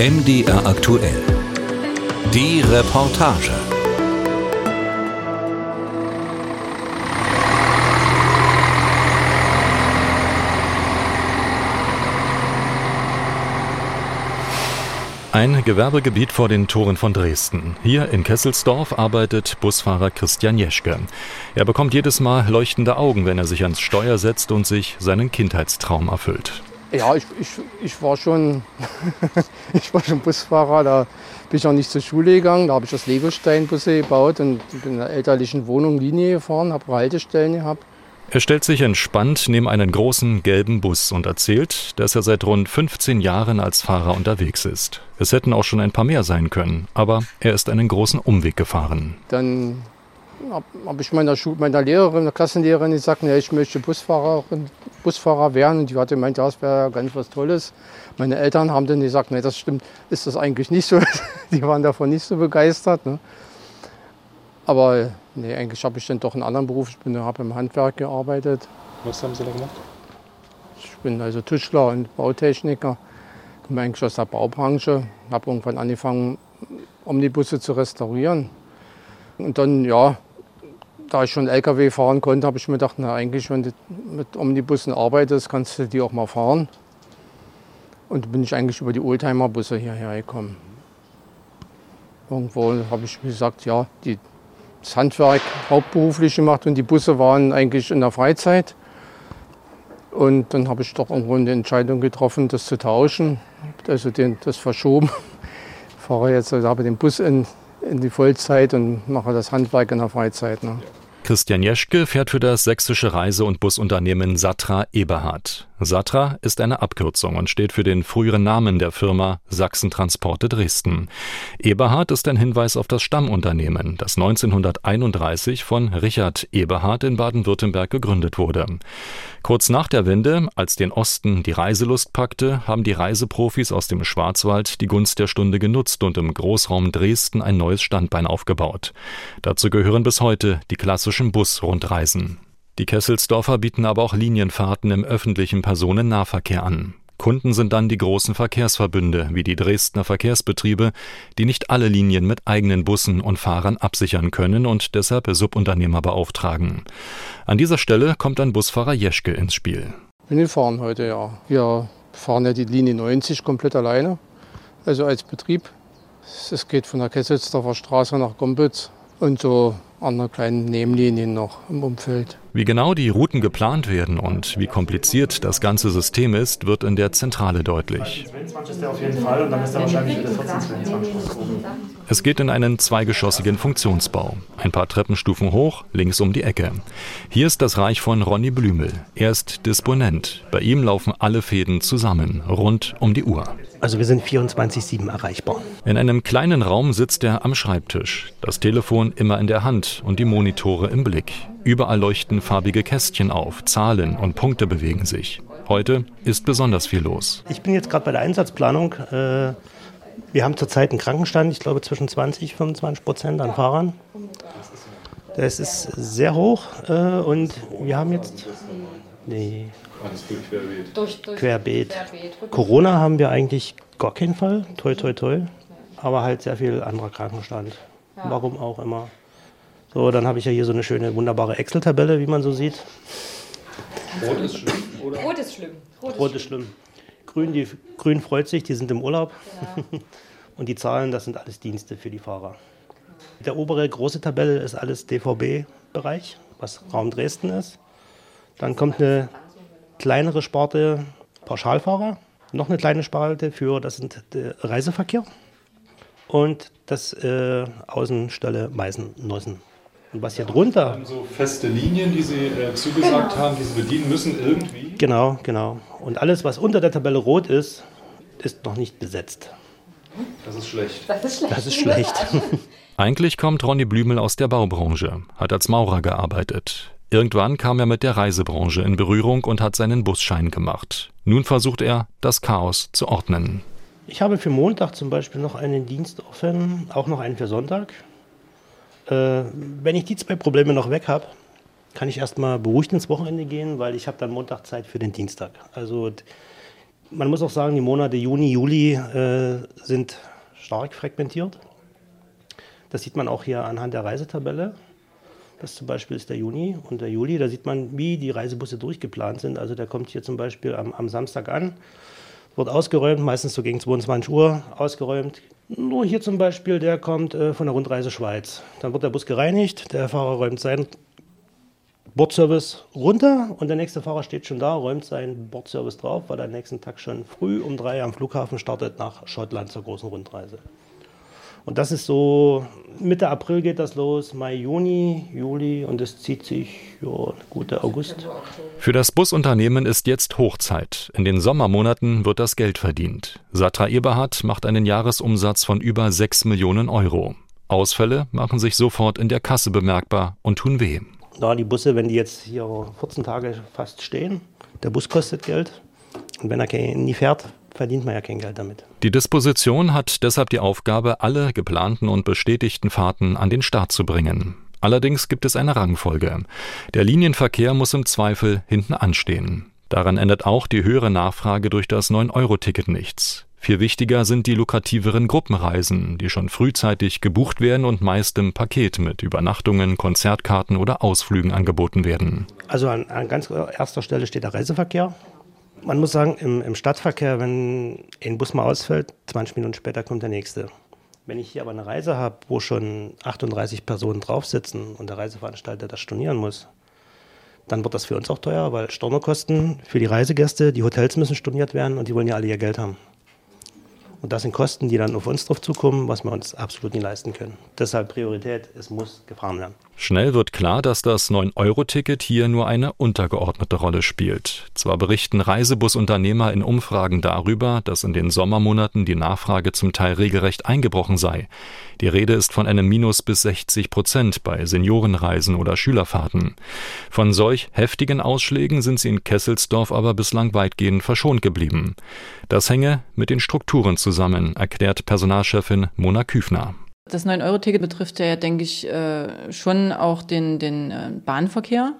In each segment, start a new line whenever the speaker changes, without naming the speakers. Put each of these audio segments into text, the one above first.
MDR aktuell. Die Reportage. Ein Gewerbegebiet vor den Toren von Dresden. Hier in Kesselsdorf arbeitet Busfahrer Christian Jeschke. Er bekommt jedes Mal leuchtende Augen, wenn er sich ans Steuer setzt und sich seinen Kindheitstraum erfüllt.
Ja, ich, ich, ich, war schon, ich war schon Busfahrer. Da bin ich auch nicht zur Schule gegangen. Da habe ich das Legosteinbusse gebaut und bin in der elterlichen Wohnung Linie gefahren, habe Haltestellen gehabt.
Er stellt sich entspannt neben einen großen gelben Bus und erzählt, dass er seit rund 15 Jahren als Fahrer unterwegs ist. Es hätten auch schon ein paar mehr sein können, aber er ist einen großen Umweg gefahren.
Dann habe hab ich meiner, meiner Lehrerin, der Klassenlehrerin gesagt, ja, ich möchte Busfahrerin, Busfahrer werden. Und die hatte gemeint, das wäre ganz was Tolles. Meine Eltern haben dann gesagt, nee, das stimmt, ist das eigentlich nicht so. die waren davon nicht so begeistert. Ne? Aber nee, eigentlich habe ich dann doch einen anderen Beruf. Ich habe im Handwerk gearbeitet.
Was haben Sie da gemacht?
Ich bin also Tischler und Bautechniker. Ich komme eigentlich aus der Baubranche. Habe irgendwann angefangen, Omnibusse zu restaurieren. Und dann, ja, da ich schon LKW fahren konnte, habe ich mir gedacht, na eigentlich, wenn du mit Omnibussen arbeitest, kannst du die auch mal fahren. Und bin ich eigentlich über die Oldtimer-Busse hierher gekommen. Irgendwo habe ich gesagt, ja, die das Handwerk hauptberuflich gemacht und die Busse waren eigentlich in der Freizeit. Und dann habe ich doch irgendwo eine Entscheidung getroffen, das zu tauschen, also den, das verschoben. Ich fahre jetzt, also habe den Bus in, in die Vollzeit und mache das Handwerk in der Freizeit. Ne.
Christian Jeschke fährt für das sächsische Reise- und Busunternehmen Satra Eberhard. Satra ist eine Abkürzung und steht für den früheren Namen der Firma Sachsentransporte Dresden. Eberhard ist ein Hinweis auf das Stammunternehmen, das 1931 von Richard Eberhard in Baden-Württemberg gegründet wurde. Kurz nach der Wende, als den Osten die Reiselust packte, haben die Reiseprofis aus dem Schwarzwald die Gunst der Stunde genutzt und im Großraum Dresden ein neues Standbein aufgebaut. Dazu gehören bis heute die klassischen Busrundreisen. Die Kesselsdorfer bieten aber auch Linienfahrten im öffentlichen Personennahverkehr an. Kunden sind dann die großen Verkehrsverbünde wie die Dresdner Verkehrsbetriebe, die nicht alle Linien mit eigenen Bussen und Fahrern absichern können und deshalb Subunternehmer beauftragen. An dieser Stelle kommt ein Busfahrer Jeschke ins Spiel.
Wir fahren heute ja. Wir fahren ja die Linie 90 komplett alleine, also als Betrieb. Es geht von der Kesselsdorfer Straße nach Gombitz und so andere kleine Nebenlinien noch im Umfeld.
Wie genau die Routen geplant werden und wie kompliziert das ganze System ist, wird in der Zentrale deutlich. Es geht in einen zweigeschossigen Funktionsbau. Ein paar Treppenstufen hoch, links um die Ecke. Hier ist das Reich von Ronny Blümel. Er ist Disponent. Bei ihm laufen alle Fäden zusammen, rund um die Uhr.
Also wir sind 24-7 erreichbar.
In einem kleinen Raum sitzt er am Schreibtisch. Das Telefon immer in der Hand und die Monitore im Blick. Überall leuchten farbige Kästchen auf, Zahlen und Punkte bewegen sich. Heute ist besonders viel los.
Ich bin jetzt gerade bei der Einsatzplanung. Äh, wir haben zurzeit einen Krankenstand, ich glaube zwischen 20 und 25 Prozent an Fahrern. Das ist sehr hoch äh, und wir haben jetzt. Nee. Durch, durch querbeet. querbeet. Corona haben wir eigentlich gar keinen Fall, toi toi toi, aber halt sehr viel anderer Krankenstand. Ja. Warum auch immer. So, dann habe ich ja hier so eine schöne, wunderbare Excel-Tabelle, wie man so sieht.
Rot ist schlimm, oder? Rot ist schlimm.
Rot, Rot ist schlimm. Grün, die, Grün freut sich, die sind im Urlaub. Ja. Und die Zahlen, das sind alles Dienste für die Fahrer. Der obere große Tabelle ist alles DVB-Bereich, was Raum Dresden ist. Dann kommt eine kleinere Sparte Pauschalfahrer, noch eine kleine Sparte für das sind der Reiseverkehr und das äh, Außenstelle Meißen-Neusen. Und was hier drunter.
So feste Linien, die Sie äh, zugesagt genau. haben, die Sie bedienen müssen irgendwie.
Genau, genau. Und alles, was unter der Tabelle rot ist, ist noch nicht besetzt.
Das ist schlecht.
Das ist schlecht.
Das ist schlecht.
Eigentlich kommt Ronny Blümel aus der Baubranche, hat als Maurer gearbeitet. Irgendwann kam er mit der Reisebranche in Berührung und hat seinen Busschein gemacht. Nun versucht er, das Chaos zu ordnen.
Ich habe für Montag zum Beispiel noch einen Dienst offen, auch noch einen für Sonntag. Äh, wenn ich die zwei Probleme noch weg habe, kann ich erstmal beruhigt ins Wochenende gehen, weil ich habe dann Montag Zeit für den Dienstag. Also Man muss auch sagen, die Monate Juni, Juli äh, sind stark fragmentiert. Das sieht man auch hier anhand der Reisetabelle. Das zum Beispiel ist der Juni und der Juli. Da sieht man, wie die Reisebusse durchgeplant sind. Also der kommt hier zum Beispiel am, am Samstag an, wird ausgeräumt, meistens so gegen 22 Uhr ausgeräumt. Nur hier zum Beispiel, der kommt äh, von der Rundreise Schweiz. Dann wird der Bus gereinigt, der Fahrer räumt seinen Bordservice runter und der nächste Fahrer steht schon da, räumt seinen Bordservice drauf, weil er am nächsten Tag schon früh um drei am Flughafen startet nach Schottland zur großen Rundreise. Und das ist so, Mitte April geht das los, Mai, Juni, Juli und es zieht sich, ja, gute August.
Für das Busunternehmen ist jetzt Hochzeit. In den Sommermonaten wird das Geld verdient. Satra Eberhard macht einen Jahresumsatz von über 6 Millionen Euro. Ausfälle machen sich sofort in der Kasse bemerkbar und tun weh.
Ja, die Busse, wenn die jetzt hier 14 Tage fast stehen, der Bus kostet Geld. Und wenn er nie fährt, verdient man ja kein Geld damit.
Die Disposition hat deshalb die Aufgabe, alle geplanten und bestätigten Fahrten an den Start zu bringen. Allerdings gibt es eine Rangfolge. Der Linienverkehr muss im Zweifel hinten anstehen. Daran ändert auch die höhere Nachfrage durch das 9-Euro-Ticket nichts. Viel wichtiger sind die lukrativeren Gruppenreisen, die schon frühzeitig gebucht werden und meist im Paket mit Übernachtungen, Konzertkarten oder Ausflügen angeboten werden.
Also an, an ganz erster Stelle steht der Reiseverkehr. Man muss sagen, im, im, Stadtverkehr, wenn ein Bus mal ausfällt, 20 Minuten später kommt der nächste. Wenn ich hier aber eine Reise habe, wo schon 38 Personen drauf sitzen und der Reiseveranstalter das stornieren muss, dann wird das für uns auch teuer, weil Stornokosten für die Reisegäste, die Hotels müssen storniert werden und die wollen ja alle ihr Geld haben. Und das sind Kosten, die dann auf uns drauf zukommen, was wir uns absolut nicht leisten können. Deshalb Priorität, es muss gefahren werden.
Schnell wird klar, dass das 9-Euro-Ticket hier nur eine untergeordnete Rolle spielt. Zwar berichten Reisebusunternehmer in Umfragen darüber, dass in den Sommermonaten die Nachfrage zum Teil regelrecht eingebrochen sei. Die Rede ist von einem Minus bis 60 Prozent bei Seniorenreisen oder Schülerfahrten. Von solch heftigen Ausschlägen sind sie in Kesselsdorf aber bislang weitgehend verschont geblieben. Das hänge mit den Strukturen zusammen, erklärt Personalchefin Mona Küfner.
Das 9-Euro-Ticket betrifft ja, denke ich, äh, schon auch den, den äh, Bahnverkehr,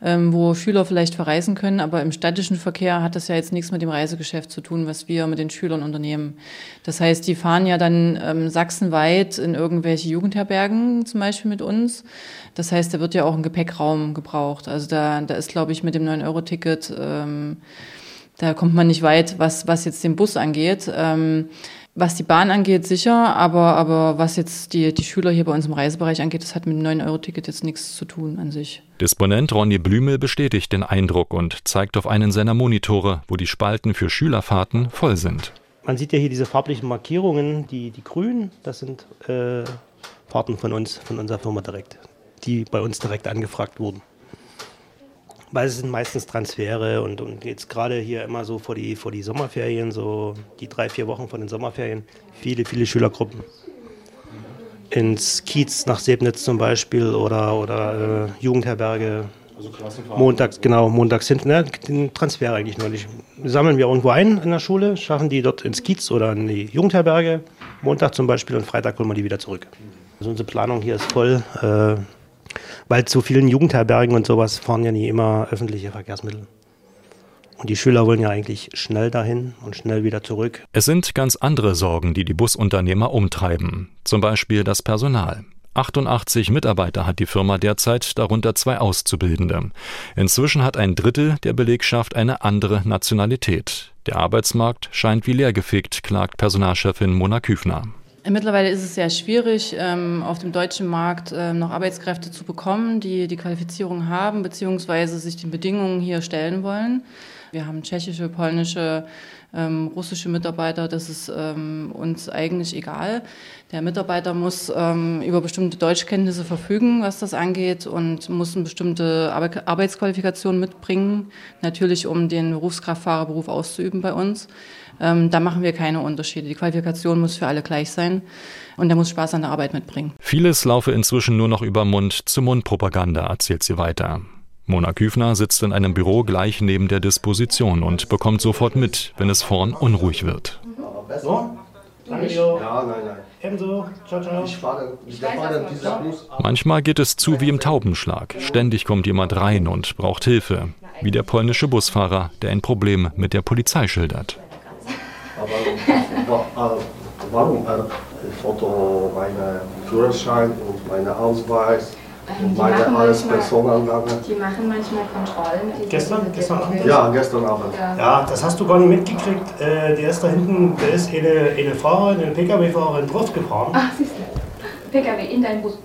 ähm, wo Schüler vielleicht verreisen können. Aber im städtischen Verkehr hat das ja jetzt nichts mit dem Reisegeschäft zu tun, was wir mit den Schülern unternehmen. Das heißt, die fahren ja dann ähm, sachsenweit in irgendwelche Jugendherbergen zum Beispiel mit uns. Das heißt, da wird ja auch ein Gepäckraum gebraucht. Also da, da ist, glaube ich, mit dem 9-Euro-Ticket, ähm, da kommt man nicht weit, was, was jetzt den Bus angeht. Was die Bahn angeht, sicher, aber, aber was jetzt die, die Schüler hier bei uns im Reisebereich angeht, das hat mit dem 9-Euro-Ticket jetzt nichts zu tun an sich.
Disponent Ronny Blümel bestätigt den Eindruck und zeigt auf einen seiner Monitore, wo die Spalten für Schülerfahrten voll sind.
Man sieht ja hier diese farblichen Markierungen, die, die grün, das sind äh, Fahrten von uns, von unserer Firma direkt, die bei uns direkt angefragt wurden weil es sind meistens Transfere und, und jetzt gerade hier immer so vor die, vor die Sommerferien, so die drei, vier Wochen vor den Sommerferien, viele, viele Schülergruppen. Ins Kiez nach Sebnitz zum Beispiel oder, oder äh, Jugendherberge. Also montags, genau, montags hinten, ne, den Transfer eigentlich neulich. Sammeln wir irgendwo ein in der Schule, schaffen die dort ins Kiez oder in die Jugendherberge, Montag zum Beispiel und Freitag holen wir die wieder zurück. Also unsere Planung hier ist voll. Äh, weil zu vielen Jugendherbergen und sowas fahren ja nie immer öffentliche Verkehrsmittel. Und die Schüler wollen ja eigentlich schnell dahin und schnell wieder zurück.
Es sind ganz andere Sorgen, die die Busunternehmer umtreiben. Zum Beispiel das Personal. 88 Mitarbeiter hat die Firma derzeit, darunter zwei Auszubildende. Inzwischen hat ein Drittel der Belegschaft eine andere Nationalität. Der Arbeitsmarkt scheint wie leergefegt, klagt Personalchefin Mona Küfner.
Mittlerweile ist es sehr schwierig, ähm, auf dem deutschen Markt äh, noch Arbeitskräfte zu bekommen, die die Qualifizierung haben, beziehungsweise sich den Bedingungen hier stellen wollen. Wir haben tschechische, polnische, ähm, russische Mitarbeiter. Das ist ähm, uns eigentlich egal. Der Mitarbeiter muss ähm, über bestimmte Deutschkenntnisse verfügen, was das angeht, und muss eine bestimmte Ar Arbeitsqualifikation mitbringen, natürlich um den Berufskraftfahrerberuf auszuüben bei uns. Ähm, da machen wir keine Unterschiede. Die Qualifikation muss für alle gleich sein und er muss Spaß an der Arbeit mitbringen.
Vieles laufe inzwischen nur noch über Mund-zu-Mund-Propaganda, erzählt sie weiter. Mona Küfner sitzt in einem Büro gleich neben der Disposition und bekommt sofort mit, wenn es vorn unruhig wird. Manchmal geht es zu wie im Taubenschlag. Ständig kommt jemand rein und braucht Hilfe. Wie der polnische Busfahrer, der ein Problem mit der Polizei schildert.
Aber warum er Foto meiner Führerschein und meinen Ausweis?
Ähm, die, machen manchmal, die machen manchmal Kontrollen. Die
gestern? Gestern Abend?
Ja, gestern Abend.
Ja. ja. das hast du gar nicht mitgekriegt. Äh, der ist da hinten, der ist eine, eine Fahrerin, eine Pkw-Fahrerin drauf gefahren.
Ach, siehst du. Pkw in deinen Bus.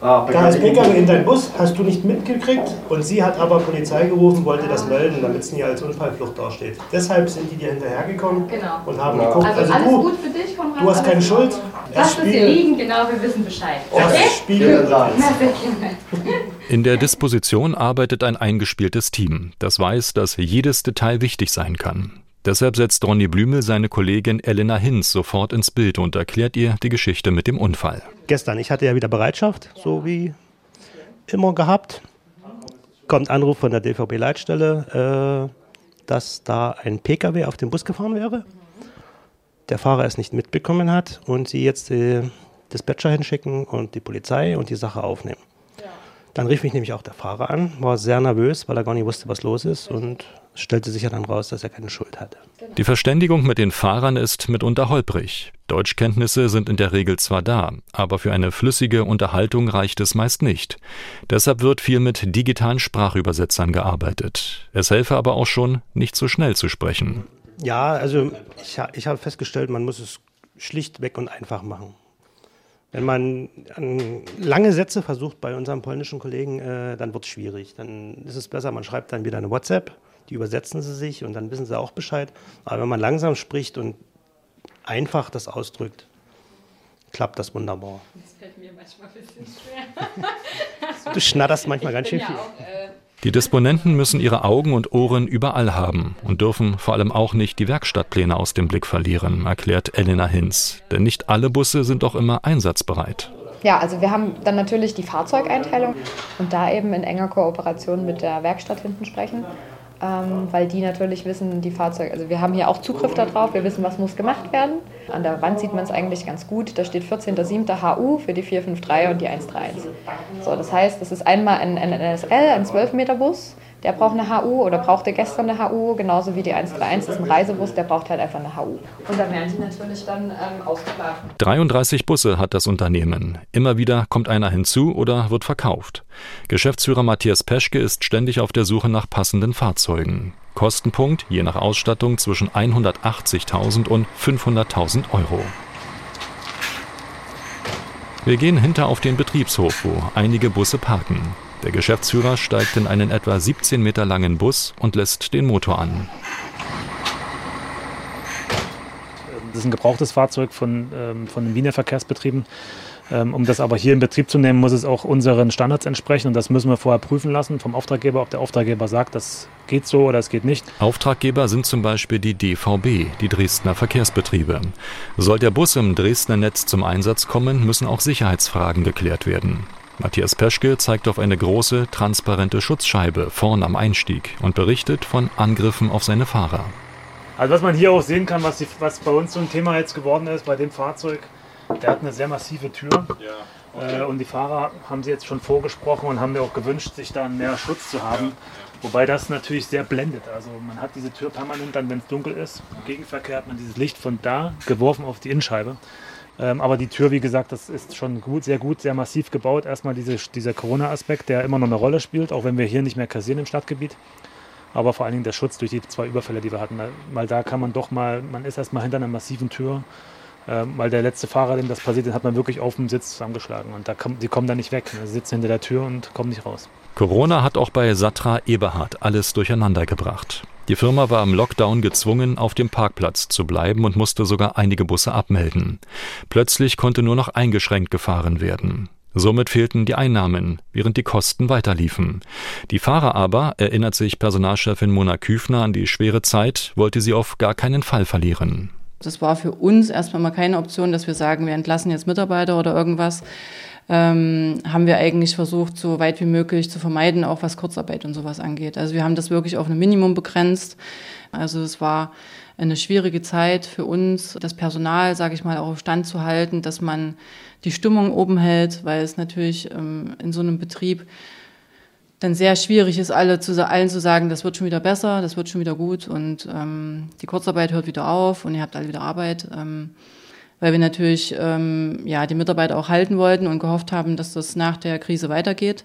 Ah, da ist Pkw in deinen Bus, hast du nicht mitgekriegt und sie hat aber Polizei gerufen, wollte das melden, damit es nicht als Unfallflucht dasteht. Deshalb sind die dir hinterhergekommen
genau.
und haben ja. geguckt.
Also, also alles du, gut für dich,
Konrad, Du hast keine Schuld.
Lass es hier liegen, genau, wir wissen Bescheid.
Okay? Spiegel
In der Disposition arbeitet ein eingespieltes Team, das weiß, dass jedes Detail wichtig sein kann. Deshalb setzt Ronny Blümel seine Kollegin Elena Hinz sofort ins Bild und erklärt ihr die Geschichte mit dem Unfall.
Gestern, ich hatte ja wieder Bereitschaft, so wie immer gehabt. Kommt Anruf von der DVB-Leitstelle, äh, dass da ein Pkw auf den Bus gefahren wäre. Der Fahrer es nicht mitbekommen hat und sie jetzt die Dispatcher hinschicken und die Polizei und die Sache aufnehmen. Dann rief mich nämlich auch der Fahrer an, war sehr nervös, weil er gar nicht wusste, was los ist und stellte sich ja dann raus, dass er keine Schuld hatte.
Die Verständigung mit den Fahrern ist mitunter holprig. Deutschkenntnisse sind in der Regel zwar da, aber für eine flüssige Unterhaltung reicht es meist nicht. Deshalb wird viel mit digitalen Sprachübersetzern gearbeitet. Es helfe aber auch schon, nicht so schnell zu sprechen.
Ja, also ich, ich habe festgestellt, man muss es schlichtweg und einfach machen. Wenn man lange Sätze versucht bei unserem polnischen Kollegen, äh, dann wird es schwierig. Dann ist es besser, man schreibt dann wieder eine WhatsApp, die übersetzen sie sich und dann wissen sie auch Bescheid. Aber wenn man langsam spricht und einfach das ausdrückt, klappt das wunderbar. Das fällt mir manchmal ein bisschen schwer. du schnatterst manchmal ganz schön viel. Ja auch, äh
die Disponenten müssen ihre Augen und Ohren überall haben und dürfen vor allem auch nicht die Werkstattpläne aus dem Blick verlieren, erklärt Elena Hinz. Denn nicht alle Busse sind auch immer einsatzbereit.
Ja, also wir haben dann natürlich die Fahrzeugeinteilung und da eben in enger Kooperation mit der Werkstatt hinten sprechen ähm, weil die natürlich wissen, die Fahrzeuge, also wir haben hier auch Zugriff darauf, wir wissen, was muss gemacht werden. An der Wand sieht man es eigentlich ganz gut, da steht 14.07. HU für die 453 und die 131. So, das heißt, das ist einmal ein, ein NSL, ein 12-Meter-Bus, der braucht eine HU oder brauchte gestern eine HU, genauso wie die 131 ist ein Reisebus, der braucht halt einfach eine HU. Und da werden die natürlich dann ähm, ausgeplant.
33 Busse hat das Unternehmen. Immer wieder kommt einer hinzu oder wird verkauft. Geschäftsführer Matthias Peschke ist ständig auf der Suche nach passenden Fahrzeugen. Kostenpunkt je nach Ausstattung zwischen 180.000 und 500.000 Euro. Wir gehen hinter auf den Betriebshof, wo einige Busse parken. Der Geschäftsführer steigt in einen etwa 17 Meter langen Bus und lässt den Motor an.
Das ist ein gebrauchtes Fahrzeug von, ähm, von den Wiener Verkehrsbetrieben. Ähm, um das aber hier in Betrieb zu nehmen, muss es auch unseren Standards entsprechen und das müssen wir vorher prüfen lassen vom Auftraggeber, ob der Auftraggeber sagt, das geht so oder es geht nicht.
Auftraggeber sind zum Beispiel die DVB, die Dresdner Verkehrsbetriebe. Soll der Bus im Dresdner Netz zum Einsatz kommen, müssen auch Sicherheitsfragen geklärt werden. Matthias Peschke zeigt auf eine große, transparente Schutzscheibe vorn am Einstieg und berichtet von Angriffen auf seine Fahrer.
Also was man hier auch sehen kann, was, die, was bei uns so ein Thema jetzt geworden ist bei dem Fahrzeug, der hat eine sehr massive Tür. Ja. Okay. Äh, und die Fahrer haben sie jetzt schon vorgesprochen und haben mir auch gewünscht, sich da mehr Schutz zu haben. Ja. Wobei das natürlich sehr blendet. Also man hat diese Tür permanent dann, wenn es dunkel ist. Im Gegenverkehr hat man dieses Licht von da geworfen auf die Innenscheibe. Ähm, aber die Tür, wie gesagt, das ist schon gut, sehr gut, sehr massiv gebaut. Erstmal diese, dieser Corona-Aspekt, der immer noch eine Rolle spielt, auch wenn wir hier nicht mehr kassieren im Stadtgebiet. Aber vor allen Dingen der Schutz durch die zwei Überfälle, die wir hatten. Weil da kann man doch mal, man ist erstmal hinter einer massiven Tür. Ähm, weil der letzte Fahrer, dem das passiert ist, hat man wirklich auf dem Sitz zusammengeschlagen. Und da kommen, die kommen da nicht weg. Sie sitzen hinter der Tür und kommen nicht raus.
Corona hat auch bei Satra Eberhard alles durcheinander gebracht. Die Firma war im Lockdown gezwungen, auf dem Parkplatz zu bleiben und musste sogar einige Busse abmelden. Plötzlich konnte nur noch eingeschränkt gefahren werden. Somit fehlten die Einnahmen, während die Kosten weiterliefen. Die Fahrer aber, erinnert sich Personalchefin Mona Küfner an die schwere Zeit, wollte sie auf gar keinen Fall verlieren.
Das war für uns erstmal mal keine Option, dass wir sagen, wir entlassen jetzt Mitarbeiter oder irgendwas ähm, haben wir eigentlich versucht, so weit wie möglich zu vermeiden, auch was Kurzarbeit und sowas angeht. Also wir haben das wirklich auf ein Minimum begrenzt. Also es war eine schwierige Zeit für uns, das Personal, sage ich mal, auch auf Stand zu halten, dass man die Stimmung oben hält, weil es natürlich ähm, in so einem Betrieb dann sehr schwierig ist, alle zu, allen zu sagen, das wird schon wieder besser, das wird schon wieder gut und ähm, die Kurzarbeit hört wieder auf und ihr habt alle wieder Arbeit. Ähm, weil wir natürlich ähm, ja, die Mitarbeiter auch halten wollten und gehofft haben, dass das nach der Krise weitergeht.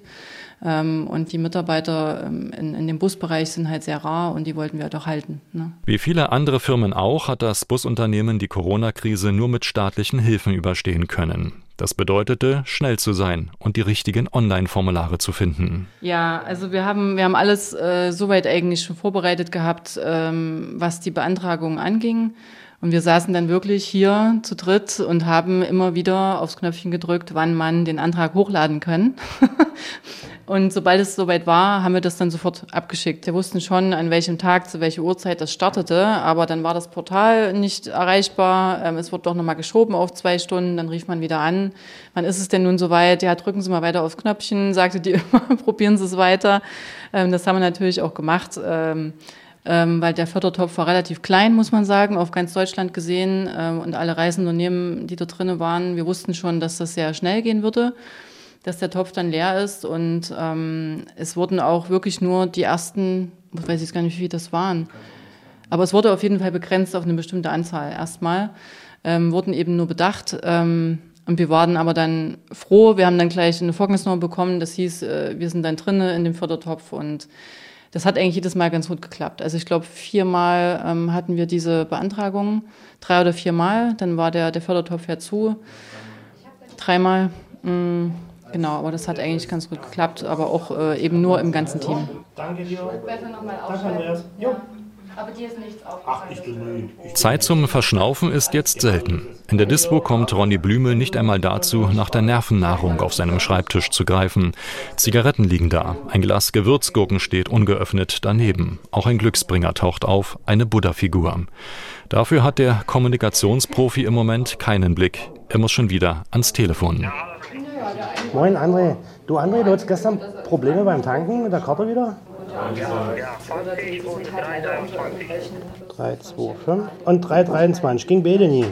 Ähm, und die Mitarbeiter ähm, in, in dem Busbereich sind halt sehr rar und die wollten wir halt auch halten. Ne?
Wie viele andere Firmen auch hat das Busunternehmen die Corona-Krise nur mit staatlichen Hilfen überstehen können. Das bedeutete, schnell zu sein und die richtigen Online-Formulare zu finden.
Ja, also wir haben, wir haben alles äh, soweit eigentlich schon vorbereitet gehabt, ähm, was die Beantragung anging. Und wir saßen dann wirklich hier zu dritt und haben immer wieder aufs Knöpfchen gedrückt, wann man den Antrag hochladen kann. und sobald es soweit war, haben wir das dann sofort abgeschickt. Wir wussten schon, an welchem Tag, zu welcher Uhrzeit das startete, aber dann war das Portal nicht erreichbar. Ähm, es wurde doch nochmal geschoben auf zwei Stunden, dann rief man wieder an. Wann ist es denn nun soweit? Ja, drücken Sie mal weiter aufs Knöpfchen, sagte die immer, probieren Sie es weiter. Ähm, das haben wir natürlich auch gemacht. Ähm, weil der Fördertopf war relativ klein, muss man sagen, auf ganz Deutschland gesehen. Ähm, und alle Reiseunternehmen, die da drinnen waren, wir wussten schon, dass das sehr schnell gehen würde, dass der Topf dann leer ist. Und ähm, es wurden auch wirklich nur die ersten, ich weiß jetzt gar nicht, wie das waren, aber es wurde auf jeden Fall begrenzt auf eine bestimmte Anzahl erstmal, ähm, wurden eben nur bedacht. Ähm, und wir waren aber dann froh, wir haben dann gleich eine Vorgangsnummer bekommen, das hieß, äh, wir sind dann drinnen in dem Fördertopf und das hat eigentlich jedes Mal ganz gut geklappt. Also ich glaube, viermal ähm, hatten wir diese Beantragung, drei oder viermal, dann war der, der Fördertopf ja zu. Dreimal, mh, mm, genau, aber das hat eigentlich ganz gut geklappt, aber auch äh, eben nur im ganzen Team. Danke dir. Danke,
Andreas. Jo. Aber dir ist nichts aufgefallen. Zeit zum Verschnaufen ist jetzt selten. In der Dispo kommt Ronny Blümel nicht einmal dazu, nach der Nervennahrung auf seinem Schreibtisch zu greifen. Zigaretten liegen da, ein Glas Gewürzgurken steht ungeöffnet daneben. Auch ein Glücksbringer taucht auf, eine Buddha-Figur. Dafür hat der Kommunikationsprofi im Moment keinen Blick. Er muss schon wieder ans Telefon.
Moin André. Du André, du hattest gestern Probleme beim Tanken mit der Karte wieder? Ja, 3, 2, 5 und 323. Ging beide nie.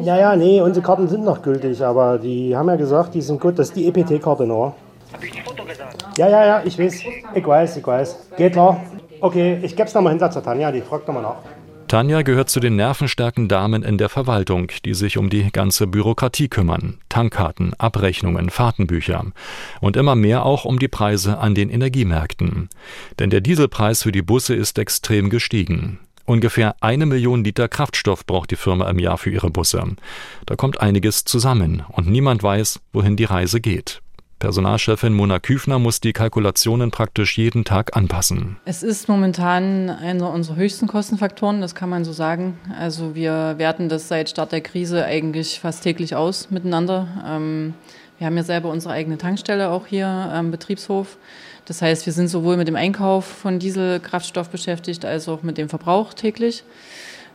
Ja, ja, nee, unsere Karten sind noch gültig, aber die haben ja gesagt, die sind gut. Das ist die EPT-Karte noch. Gesagt? Ja, ja, ja, ich weiß. Ich weiß, ich weiß. Geht klar. Okay, ich geb's nochmal hinter zur Tanja, die fragt nochmal nach.
Tanja gehört zu den nervenstarken Damen in der Verwaltung, die sich um die ganze Bürokratie kümmern. Tankkarten, Abrechnungen, Fahrtenbücher. Und immer mehr auch um die Preise an den Energiemärkten. Denn der Dieselpreis für die Busse ist extrem gestiegen. Ungefähr eine Million Liter Kraftstoff braucht die Firma im Jahr für ihre Busse. Da kommt einiges zusammen und niemand weiß, wohin die Reise geht. Personalchefin Mona Küfner muss die Kalkulationen praktisch jeden Tag anpassen.
Es ist momentan einer unserer höchsten Kostenfaktoren, das kann man so sagen. Also wir werten das seit Start der Krise eigentlich fast täglich aus miteinander. Ähm, wir haben ja selber unsere eigene Tankstelle auch hier am Betriebshof. Das heißt, wir sind sowohl mit dem Einkauf von Dieselkraftstoff beschäftigt als auch mit dem Verbrauch täglich.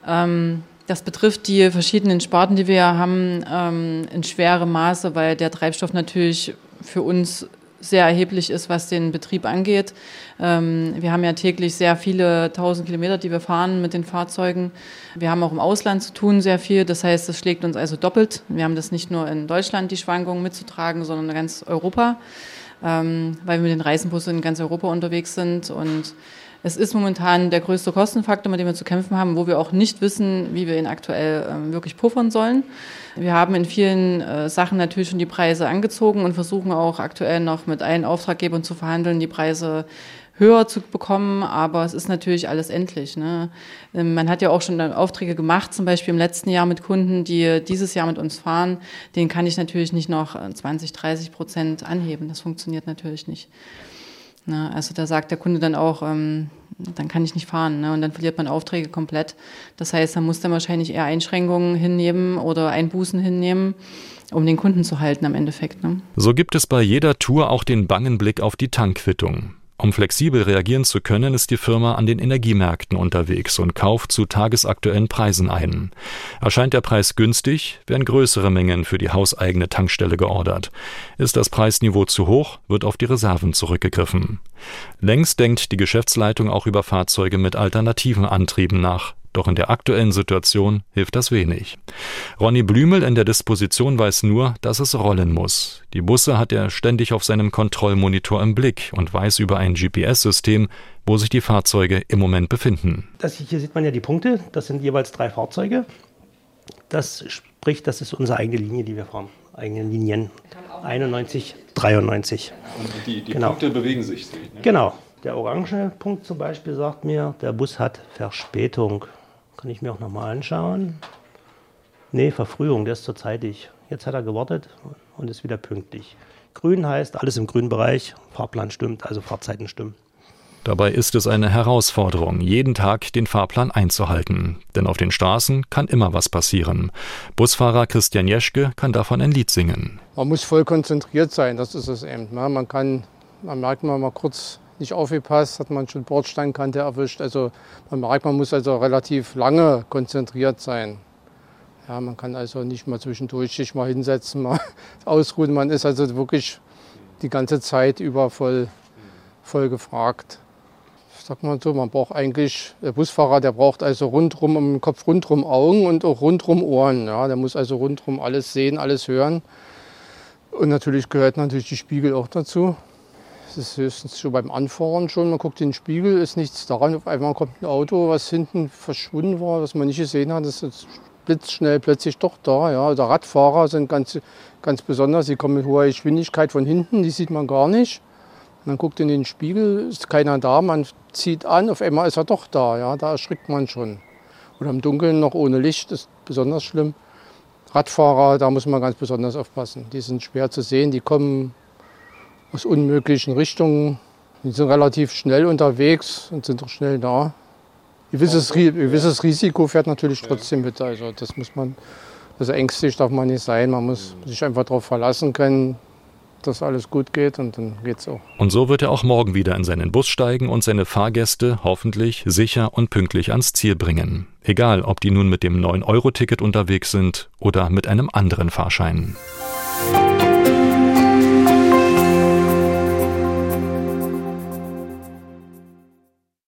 Ähm, das betrifft die verschiedenen Sparten, die wir haben, ähm, in schwerem Maße, weil der Treibstoff natürlich für uns sehr erheblich ist, was den Betrieb angeht. Ähm, wir haben ja täglich sehr viele tausend Kilometer, die wir fahren mit den Fahrzeugen. Wir haben auch im Ausland zu tun sehr viel. Das heißt, das schlägt uns also doppelt. Wir haben das nicht nur in Deutschland, die Schwankungen mitzutragen, sondern in ganz Europa, ähm, weil wir mit den Reisenbussen in ganz Europa unterwegs sind und es ist momentan der größte Kostenfaktor, mit dem wir zu kämpfen haben, wo wir auch nicht wissen, wie wir ihn aktuell ähm, wirklich puffern sollen. Wir haben in vielen äh, Sachen natürlich schon die Preise angezogen und versuchen auch aktuell noch mit allen Auftraggebern zu verhandeln, die Preise höher zu bekommen, aber es ist natürlich alles endlich. Ne? Ähm, man hat ja auch schon Aufträge gemacht, zum Beispiel im letzten Jahr mit Kunden, die dieses Jahr mit uns fahren. Den kann ich natürlich nicht noch 20, 30 Prozent anheben. Das funktioniert natürlich nicht. Ne? Also da sagt der Kunde dann auch, ähm, dann kann ich nicht fahren. Ne? Und dann verliert man Aufträge komplett. Das heißt, man muss dann wahrscheinlich eher Einschränkungen hinnehmen oder Einbußen hinnehmen, um den Kunden zu halten am Endeffekt. Ne?
So gibt es bei jeder Tour auch den bangen Blick auf die Tankquittung. Um flexibel reagieren zu können, ist die Firma an den Energiemärkten unterwegs und kauft zu tagesaktuellen Preisen ein. Erscheint der Preis günstig, werden größere Mengen für die hauseigene Tankstelle geordert. Ist das Preisniveau zu hoch, wird auf die Reserven zurückgegriffen. Längst denkt die Geschäftsleitung auch über Fahrzeuge mit alternativen Antrieben nach. Doch in der aktuellen Situation hilft das wenig. Ronny Blümel in der Disposition weiß nur, dass es rollen muss. Die Busse hat er ständig auf seinem Kontrollmonitor im Blick und weiß über ein GPS-System, wo sich die Fahrzeuge im Moment befinden.
Das hier sieht man ja die Punkte. Das sind jeweils drei Fahrzeuge. Das spricht, das ist unsere eigene Linie, die wir fahren. Eigene Linien. 91, 93.
Und die, die genau. Punkte bewegen sich. Ne?
Genau. Der orange Punkt zum Beispiel sagt mir, der Bus hat Verspätung. Kann ich mir auch nochmal anschauen. Nee, Verfrühung, der ist zur zeitig. Jetzt hat er gewartet und ist wieder pünktlich. Grün heißt, alles im grünen Bereich, Fahrplan stimmt, also Fahrzeiten stimmen.
Dabei ist es eine Herausforderung, jeden Tag den Fahrplan einzuhalten. Denn auf den Straßen kann immer was passieren. Busfahrer Christian Jeschke kann davon ein Lied singen.
Man muss voll konzentriert sein, das ist es eben. Ne? Man kann, man merkt man mal kurz, nicht aufgepasst, hat man schon Bordsteinkante erwischt. Also man merkt, man muss also relativ lange konzentriert sein. Ja, man kann also nicht mal zwischendurch sich mal hinsetzen, mal ausruhen. Man ist also wirklich die ganze Zeit über voll, voll gefragt. Ich sag mal so, man braucht eigentlich, der Busfahrer, der braucht also rundrum im Kopf rundrum Augen und auch rundrum Ohren. Ja, der muss also rundrum alles sehen, alles hören. Und natürlich gehört natürlich die Spiegel auch dazu. Es ist höchstens so beim Anfahren schon. Man guckt in den Spiegel, ist nichts daran. Auf einmal kommt ein Auto, was hinten verschwunden war, was man nicht gesehen hat. Das ist blitzschnell plötzlich doch da. Ja. Also Radfahrer sind ganz, ganz besonders. Sie kommen mit hoher Geschwindigkeit von hinten, die sieht man gar nicht. Man guckt in den Spiegel, ist keiner da, man zieht an, auf einmal ist er doch da. Ja. Da erschrickt man schon. Oder im Dunkeln noch ohne Licht, ist besonders schlimm. Radfahrer, da muss man ganz besonders aufpassen. Die sind schwer zu sehen, die kommen aus unmöglichen Richtungen. Die sind relativ schnell unterwegs und sind auch schnell da. Ein gewisses, gewisses Risiko fährt natürlich trotzdem mit. Also das muss man, also ängstlich darf man nicht sein. Man muss sich einfach darauf verlassen können, dass alles gut geht und dann geht's auch.
Und so wird er auch morgen wieder in seinen Bus steigen und seine Fahrgäste hoffentlich sicher und pünktlich ans Ziel bringen. Egal, ob die nun mit dem 9-Euro-Ticket unterwegs sind oder mit einem anderen Fahrschein.